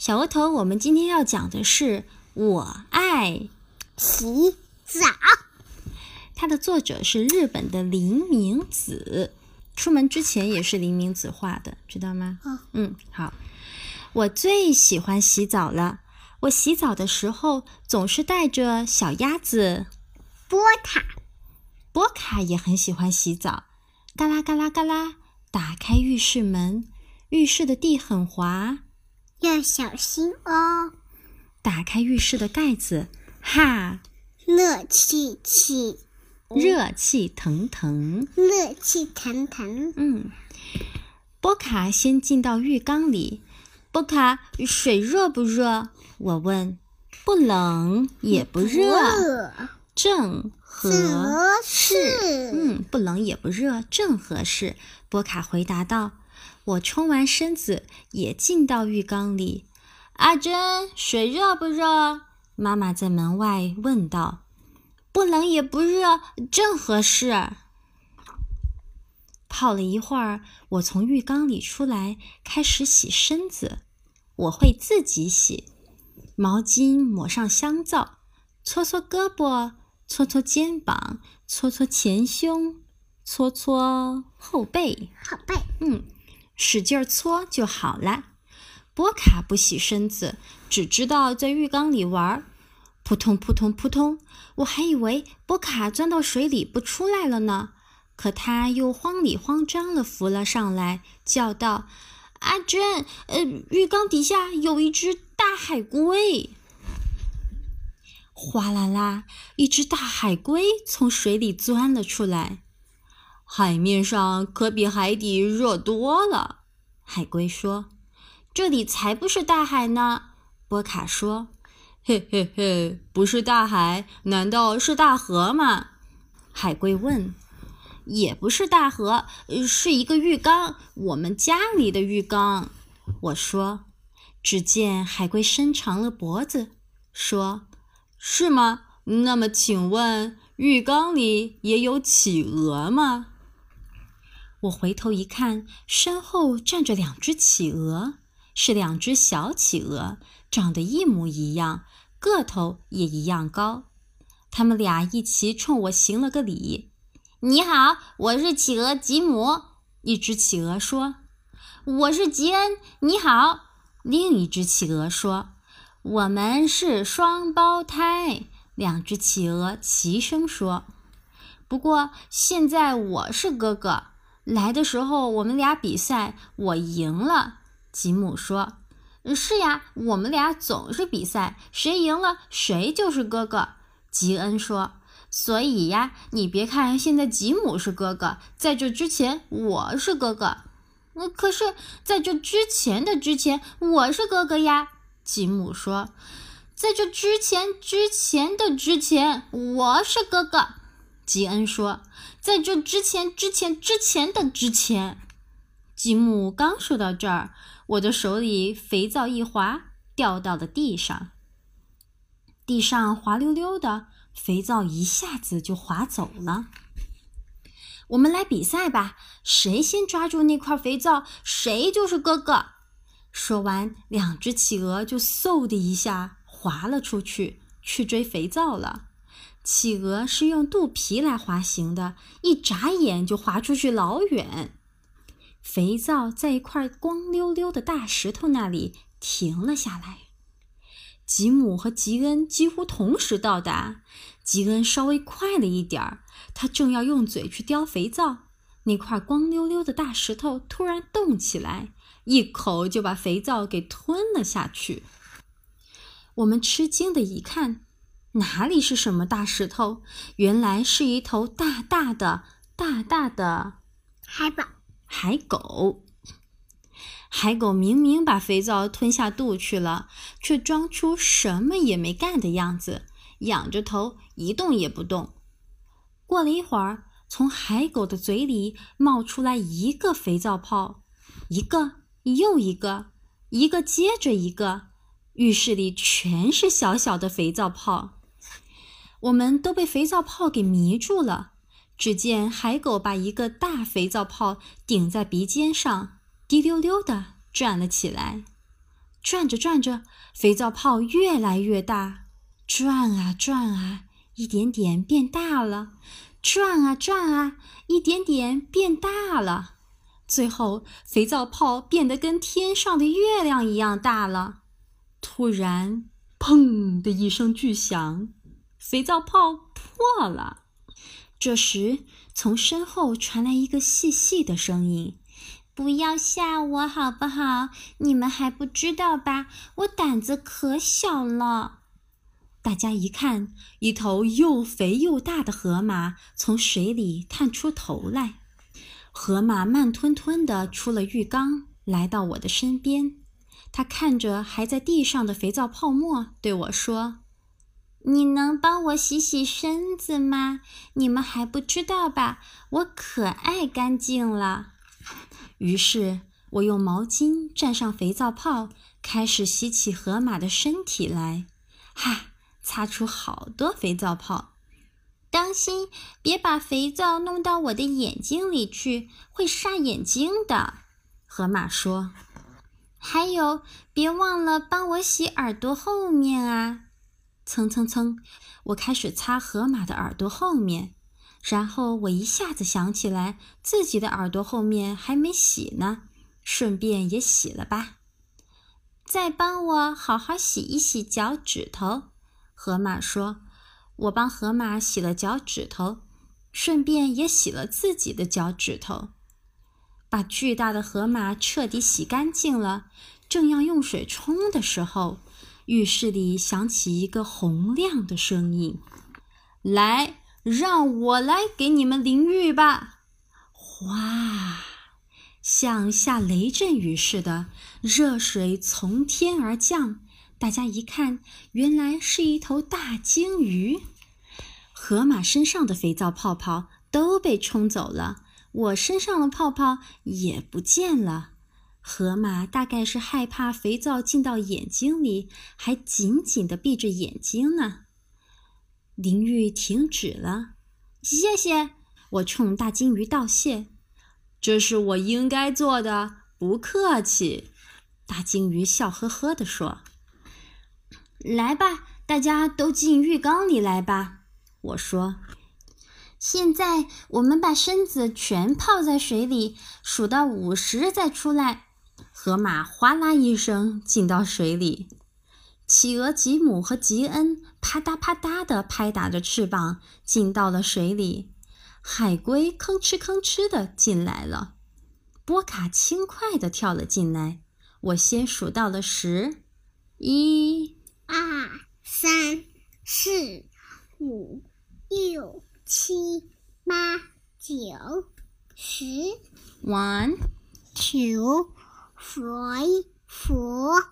小额头，我们今天要讲的是《我爱洗澡》，它的作者是日本的林明子。出门之前也是林明子画的，知道吗？嗯嗯，好。我最喜欢洗澡了。我洗澡的时候总是带着小鸭子波卡。波卡也很喜欢洗澡。嘎啦嘎啦嘎啦，打开浴室门，浴室的地很滑，要小心哦。打开浴室的盖子，哈，热气气，热气腾腾。热气腾腾。嗯，波卡先进到浴缸里。波卡，水热不热？我问。不冷也不热，热正合合。适。嗯，不冷也不热，正合适。波卡回答道。我冲完身子，也进到浴缸里。阿珍，水热不热？妈妈在门外问道。不冷也不热，正合适。泡了一会儿，我从浴缸里出来，开始洗身子。我会自己洗，毛巾抹上香皂，搓搓胳膊，搓搓肩膀，搓搓前胸，搓搓后背。后背。嗯，使劲搓就好了。波卡不洗身子，只知道在浴缸里玩儿，扑通扑通扑通。我还以为波卡钻到水里不出来了呢，可他又慌里慌张地浮了上来，叫道：“阿珍，呃，浴缸底下有一只大海龟。”哗啦啦，一只大海龟从水里钻了出来。海面上可比海底热多了，海龟说：“这里才不是大海呢。”波卡说：“嘿嘿嘿，不是大海，难道是大河吗？”海龟问：“也不是大河，是一个浴缸，我们家里的浴缸。”我说。只见海龟伸长了脖子，说：“是吗？那么请问，浴缸里也有企鹅吗？”我回头一看，身后站着两只企鹅，是两只小企鹅，长得一模一样，个头也一样高。他们俩一起冲我行了个礼：“你好，我是企鹅吉姆。”一只企鹅说：“我是吉恩，你好。”另一只企鹅说：“我们是双胞胎。”两只企鹅齐声说：“不过现在我是哥哥。来的时候我们俩比赛，我赢了。”吉姆说：“是呀，我们俩总是比赛，谁赢了谁就是哥哥。”吉恩说：“所以呀，你别看现在吉姆是哥哥，在这之前我是哥哥。呃，可是在这之前的之前，我是哥哥呀。”吉姆说：“在这之前之前的之前，我是哥哥。”吉恩说：“在这之前之前之前的之前。”吉姆刚说到这儿，我的手里肥皂一滑，掉到了地上。地上滑溜溜的，肥皂一下子就滑走了。我们来比赛吧，谁先抓住那块肥皂，谁就是哥哥。说完，两只企鹅就嗖的一下滑了出去，去追肥皂了。企鹅是用肚皮来滑行的，一眨眼就滑出去老远。肥皂在一块光溜溜的大石头那里停了下来。吉姆和吉恩几乎同时到达，吉恩稍微快了一点儿，他正要用嘴去叼肥皂，那块光溜溜的大石头突然动起来，一口就把肥皂给吞了下去。我们吃惊的一看，哪里是什么大石头？原来是一头大大的、大大的海宝。海狗。海狗明明把肥皂吞下肚去了，却装出什么也没干的样子，仰着头一动也不动。过了一会儿，从海狗的嘴里冒出来一个肥皂泡，一个又一个，一个接着一个，浴室里全是小小的肥皂泡。我们都被肥皂泡给迷住了。只见海狗把一个大肥皂泡顶在鼻尖上，滴溜溜地转了起来。转着转着，肥皂泡越来越大，转啊转啊，一点点变大了；转啊转啊，一点点变大了。最后，肥皂泡变得跟天上的月亮一样大了。突然，砰的一声巨响，肥皂泡破了。这时，从身后传来一个细细的声音：“不要吓我，好不好？你们还不知道吧？我胆子可小了。”大家一看，一头又肥又大的河马从水里探出头来。河马慢吞吞地出了浴缸，来到我的身边。他看着还在地上的肥皂泡沫，对我说：“你能帮我洗洗身子吗？你们还不知道吧？我可爱干净了。”于是，我用毛巾蘸上肥皂泡，开始洗起河马的身体来。哈，擦出好多肥皂泡。当心，别把肥皂弄到我的眼睛里去，会煞眼睛的。河马说：“还有，别忘了帮我洗耳朵后面啊！”蹭蹭蹭，我开始擦河马的耳朵后面，然后我一下子想起来自己的耳朵后面还没洗呢，顺便也洗了吧。再帮我好好洗一洗脚趾头。河马说。我帮河马洗了脚趾头，顺便也洗了自己的脚趾头，把巨大的河马彻底洗干净了。正要用水冲的时候，浴室里响起一个洪亮的声音：“来，让我来给你们淋浴吧！”哗，像下雷阵雨似的，热水从天而降。大家一看，原来是一头大鲸鱼。河马身上的肥皂泡泡都被冲走了，我身上的泡泡也不见了。河马大概是害怕肥皂进到眼睛里，还紧紧地闭着眼睛呢。淋浴停止了，谢谢。我冲大鲸鱼道谢：“这是我应该做的，不客气。”大鲸鱼笑呵呵地说。来吧，大家都进浴缸里来吧。我说：“现在我们把身子全泡在水里，数到五十再出来。”河马哗啦一声进到水里，企鹅吉姆和吉恩啪嗒啪嗒地拍打着翅膀进到了水里，海龟吭哧吭哧地进来了，波卡轻快地跳了进来。我先数到了十，一。二三四五六七八九十。One, two, three, four,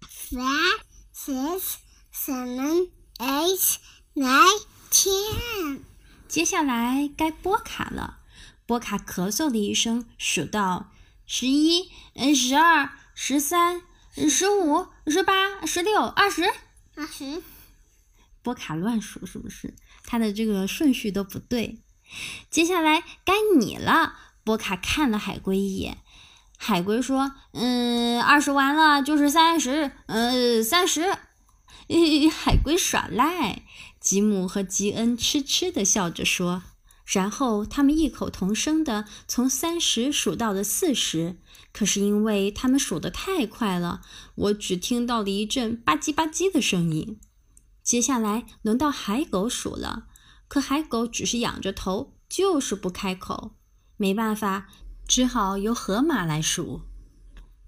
five, six, seven, eight, nine, ten。接下来该波卡了。波卡咳嗽了一声，数到十一、嗯，十二、十三。十五、十八、十六、二十、二十，波卡乱数是不是？他的这个顺序都不对。接下来该你了。波卡看了海龟一眼，海龟说：“嗯，二十完了就是三十，呃，三十。”海龟耍赖。吉姆和吉恩痴痴的笑着说。然后他们异口同声的从三十数到了四十，可是因为他们数得太快了，我只听到了一阵吧唧吧唧的声音。接下来轮到海狗数了，可海狗只是仰着头，就是不开口。没办法，只好由河马来数。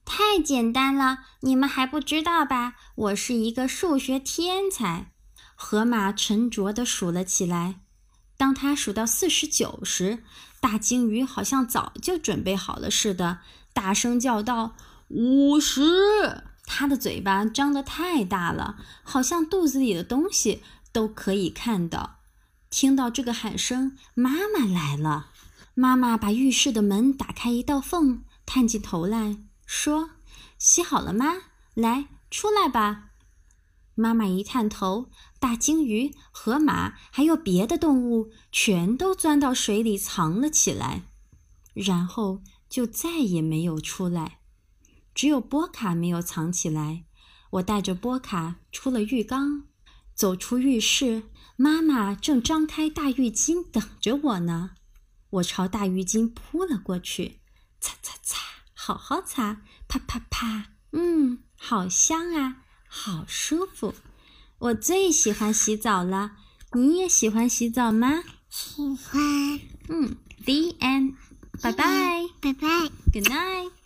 太简单了，你们还不知道吧？我是一个数学天才。河马沉着地数了起来。当他数到四十九时，大鲸鱼好像早就准备好了似的，大声叫道：“五十！”他的嘴巴张得太大了，好像肚子里的东西都可以看到。听到这个喊声，妈妈来了。妈妈把浴室的门打开一道缝，探进头来说：“洗好了吗？来，出来吧。”妈妈一探头，大鲸鱼、河马还有别的动物全都钻到水里藏了起来，然后就再也没有出来。只有波卡没有藏起来。我带着波卡出了浴缸，走出浴室，妈妈正张开大浴巾等着我呢。我朝大浴巾扑了过去，擦擦擦，好好擦，啪啪啪，嗯，好香啊，好舒服。我最喜欢洗澡了，你也喜欢洗澡吗？喜欢。嗯，The end，拜拜，拜拜，Good night。